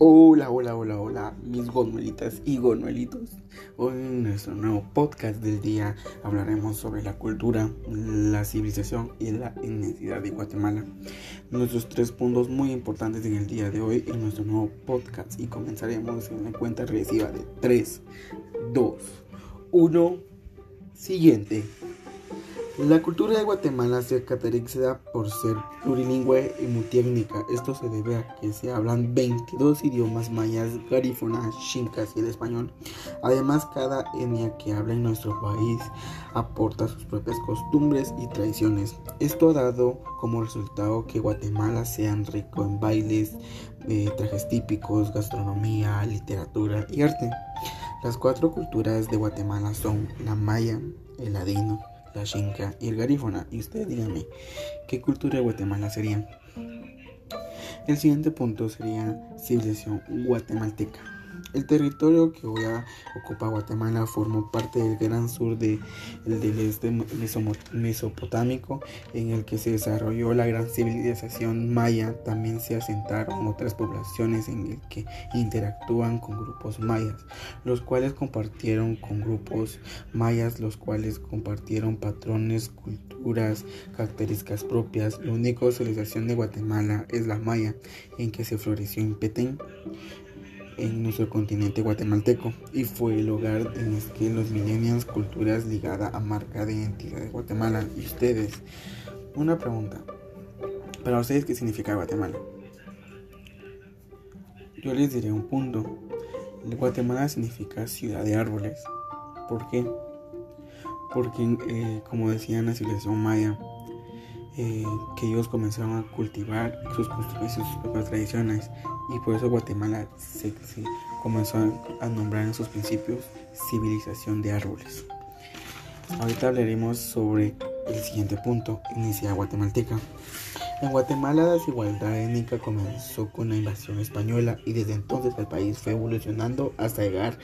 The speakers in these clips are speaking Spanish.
Hola, hola, hola, hola, mis gonuelitas y gonuelitos. Hoy en nuestro nuevo podcast del día hablaremos sobre la cultura, la civilización y la inmensidad de Guatemala. Nuestros tres puntos muy importantes en el día de hoy en nuestro nuevo podcast y comenzaremos en la cuenta regresiva de 3, 2, 1. Siguiente. La cultura de Guatemala se caracteriza por ser plurilingüe y multiétnica. Esto se debe a que se hablan 22 idiomas mayas, garífonas, chincas y el español. Además, cada etnia que habla en nuestro país aporta sus propias costumbres y tradiciones. Esto ha dado como resultado que Guatemala sea rico en bailes, eh, trajes típicos, gastronomía, literatura y arte. Las cuatro culturas de Guatemala son la maya, el ladino, la xinca y el garífona. Y ustedes díganme, ¿qué cultura de Guatemala sería? El siguiente punto sería civilización guatemalteca. El territorio que hoy ocupa Guatemala formó parte del gran sur de, del este mesopotámico en el que se desarrolló la gran civilización maya. También se asentaron otras poblaciones en el que interactúan con grupos mayas, los cuales compartieron con grupos mayas, los cuales compartieron patrones, culturas, características propias. La única civilización de Guatemala es la maya, en que se floreció en Petén en nuestro continente guatemalteco y fue el hogar en el que los millennials culturas ligada a marca de identidad de Guatemala. Y ustedes, una pregunta. Para ustedes, ¿qué significa Guatemala? Yo les diré un punto. Guatemala significa ciudad de árboles. ¿Por qué? Porque, eh, como decía la civilización maya, eh, que ellos comenzaron a cultivar sus costumbres y sus propias tradiciones y por eso Guatemala se, comenzó a nombrar en sus principios civilización de árboles. Ahorita hablaremos sobre el siguiente punto, iniciativa guatemalteca. En Guatemala la desigualdad étnica comenzó con la invasión española y desde entonces el país fue evolucionando hasta llegar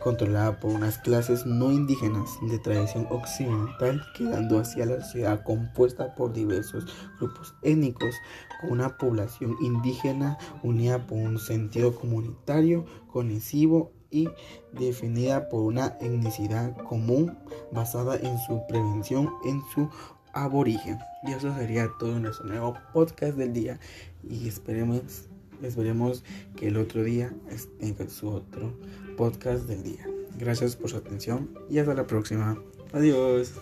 controlada por unas clases no indígenas de tradición occidental, quedando así a la sociedad compuesta por diversos grupos étnicos, con una población indígena unida por un sentido comunitario, cohesivo y definida por una etnicidad común basada en su prevención, en su aborigen. Y eso sería todo en nuestro nuevo podcast del día. Y esperemos Esperemos que el otro día tenga su otro podcast del día. Gracias por su atención y hasta la próxima. Adiós.